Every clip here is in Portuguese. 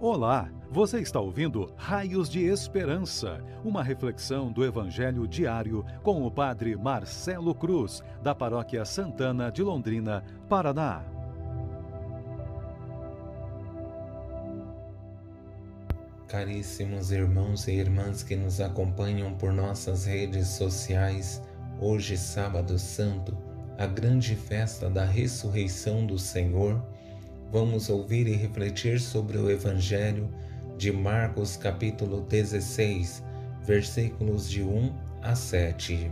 Olá, você está ouvindo Raios de Esperança, uma reflexão do Evangelho diário com o Padre Marcelo Cruz, da Paróquia Santana de Londrina, Paraná. Caríssimos irmãos e irmãs que nos acompanham por nossas redes sociais, hoje, Sábado Santo, a grande festa da ressurreição do Senhor vamos ouvir e refletir sobre o Evangelho de Marcos, capítulo 16, versículos de 1 a 7.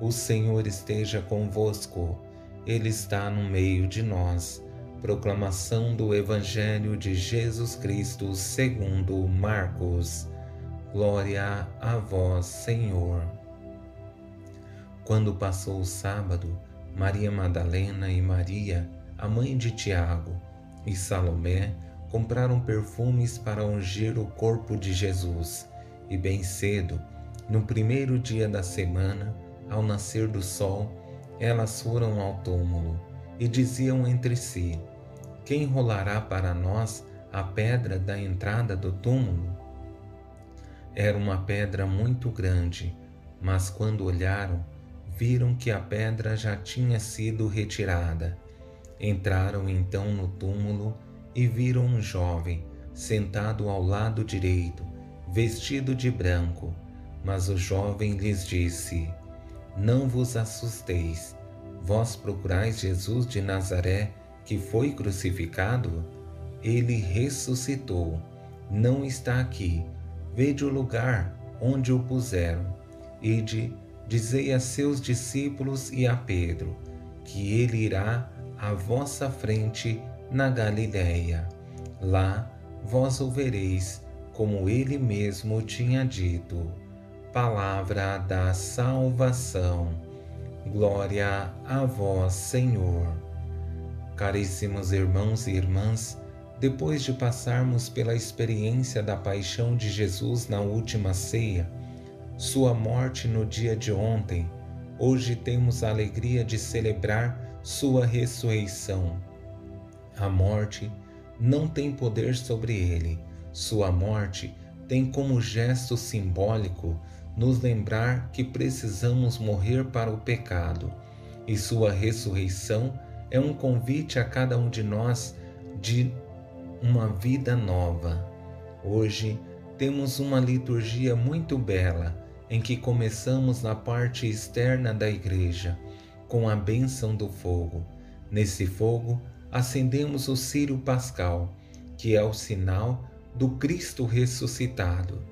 O Senhor esteja convosco, Ele está no meio de nós. Proclamação do Evangelho de Jesus Cristo segundo Marcos. Glória a vós, Senhor. Quando passou o sábado, Maria Madalena e Maria, a mãe de Tiago, e Salomé compraram perfumes para ungir o corpo de Jesus. E bem cedo, no primeiro dia da semana, ao nascer do sol, elas foram ao túmulo e diziam entre si: Quem rolará para nós a pedra da entrada do túmulo? Era uma pedra muito grande, mas quando olharam, viram que a pedra já tinha sido retirada. Entraram então no túmulo e viram um jovem sentado ao lado direito, vestido de branco. Mas o jovem lhes disse: Não vos assusteis. Vós procurais Jesus de Nazaré, que foi crucificado? Ele ressuscitou. Não está aqui. Vede o lugar onde o puseram. Ide, dizei a seus discípulos e a Pedro, que ele irá à vossa frente na Galiléia. Lá vós o vereis, como ele mesmo tinha dito. Palavra da salvação. Glória a vós, Senhor. Caríssimos irmãos e irmãs, depois de passarmos pela experiência da paixão de Jesus na última ceia, sua morte no dia de ontem, hoje temos a alegria de celebrar sua ressurreição. A morte não tem poder sobre ele. Sua morte tem como gesto simbólico nos lembrar que precisamos morrer para o pecado, e sua ressurreição é um convite a cada um de nós de uma vida nova. Hoje temos uma liturgia muito bela em que começamos na parte externa da igreja com a bênção do fogo. Nesse fogo, acendemos o círio pascal, que é o sinal do Cristo ressuscitado.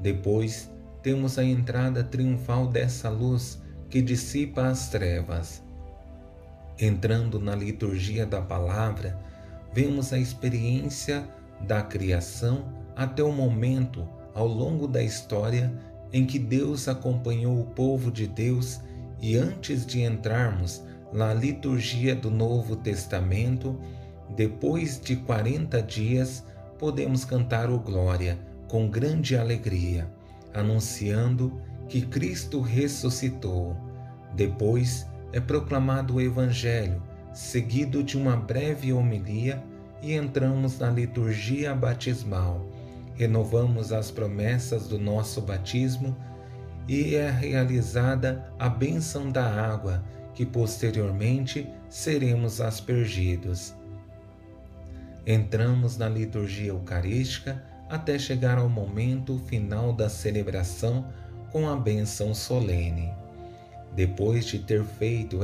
Depois, temos a entrada triunfal dessa luz que dissipa as trevas. Entrando na liturgia da palavra, vemos a experiência da criação até o momento, ao longo da história, em que Deus acompanhou o povo de Deus e antes de entrarmos na liturgia do Novo Testamento, depois de 40 dias, podemos cantar o Glória com grande alegria, anunciando que Cristo ressuscitou. Depois é proclamado o Evangelho, seguido de uma breve homilia, e entramos na liturgia batismal. Renovamos as promessas do nosso batismo e é realizada a bênção da água, que posteriormente seremos aspergidos. Entramos na liturgia eucarística até chegar ao momento final da celebração com a bênção solene. Depois de ter feito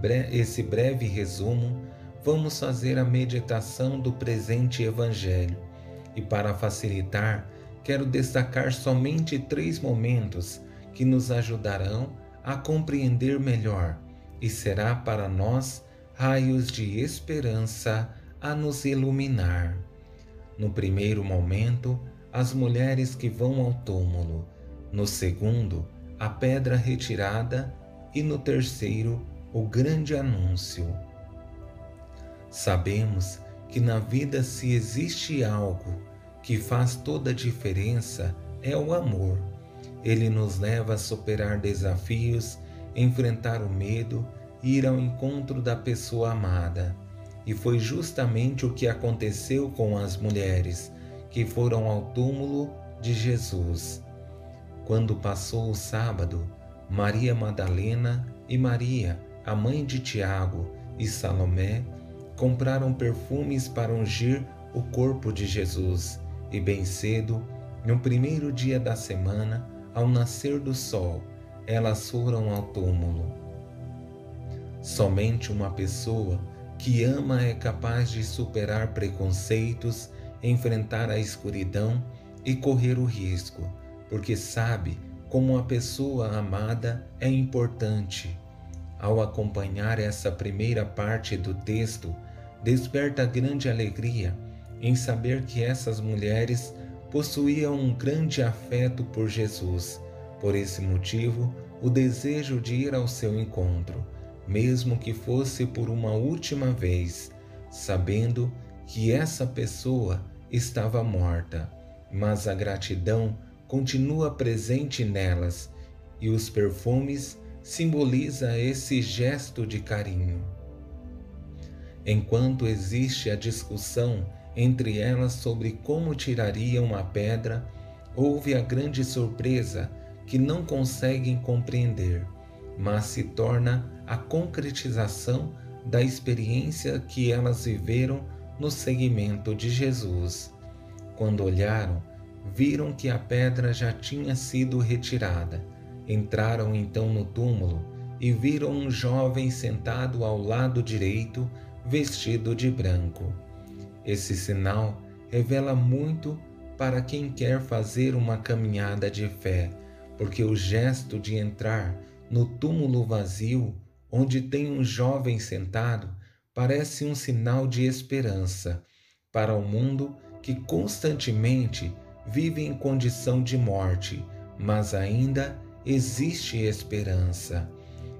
bre esse breve resumo, vamos fazer a meditação do presente Evangelho. E para facilitar, quero destacar somente três momentos que nos ajudarão a compreender melhor e será para nós raios de esperança a nos iluminar. No primeiro momento, as mulheres que vão ao túmulo, no segundo, a pedra retirada e no terceiro, o grande anúncio. Sabemos que na vida, se existe algo que faz toda a diferença, é o amor ele nos leva a superar desafios, enfrentar o medo e ir ao encontro da pessoa amada. E foi justamente o que aconteceu com as mulheres, que foram ao túmulo de Jesus. Quando passou o sábado, Maria Madalena e Maria, a mãe de Tiago, e Salomé compraram perfumes para ungir o corpo de Jesus, e bem cedo, no primeiro dia da semana, ao nascer do sol, elas foram ao túmulo. Somente uma pessoa que ama é capaz de superar preconceitos, enfrentar a escuridão e correr o risco, porque sabe como a pessoa amada é importante. Ao acompanhar essa primeira parte do texto, desperta grande alegria em saber que essas mulheres possuíam um grande afeto por Jesus. Por esse motivo, o desejo de ir ao seu encontro, mesmo que fosse por uma última vez, sabendo que essa pessoa estava morta, mas a gratidão continua presente nelas e os perfumes simboliza esse gesto de carinho. Enquanto existe a discussão entre elas sobre como tirariam a pedra, houve a grande surpresa que não conseguem compreender, mas se torna a concretização da experiência que elas viveram no seguimento de Jesus. Quando olharam, viram que a pedra já tinha sido retirada. Entraram então no túmulo e viram um jovem sentado ao lado direito, vestido de branco. Esse sinal revela muito para quem quer fazer uma caminhada de fé, porque o gesto de entrar no túmulo vazio, onde tem um jovem sentado, parece um sinal de esperança para o mundo que constantemente vive em condição de morte, mas ainda existe esperança.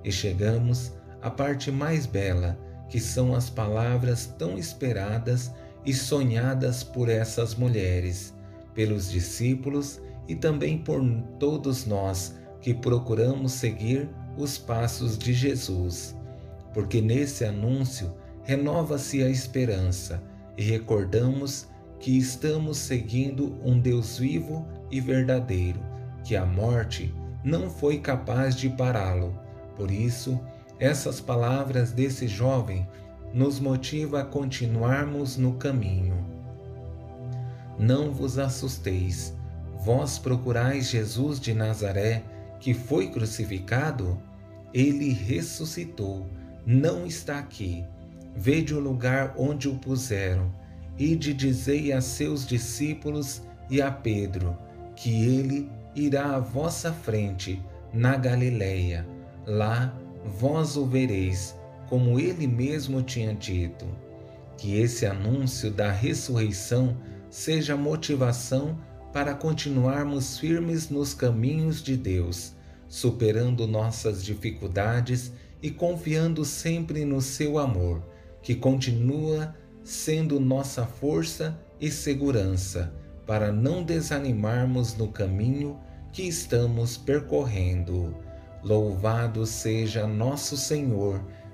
E chegamos à parte mais bela, que são as palavras tão esperadas e sonhadas por essas mulheres, pelos discípulos e também por todos nós que procuramos seguir os passos de Jesus. Porque nesse anúncio renova-se a esperança e recordamos que estamos seguindo um Deus vivo e verdadeiro, que a morte não foi capaz de pará-lo. Por isso, essas palavras desse jovem nos motiva a continuarmos no caminho. Não vos assusteis, vós procurais Jesus de Nazaré, que foi crucificado? Ele ressuscitou, não está aqui. Vede o lugar onde o puseram. Ide dizei a seus discípulos e a Pedro que ele irá à vossa frente na Galileia. Lá vós o vereis como ele mesmo tinha dito. Que esse anúncio da ressurreição seja motivação para continuarmos firmes nos caminhos de Deus, superando nossas dificuldades e confiando sempre no seu amor, que continua sendo nossa força e segurança para não desanimarmos no caminho que estamos percorrendo. Louvado seja nosso Senhor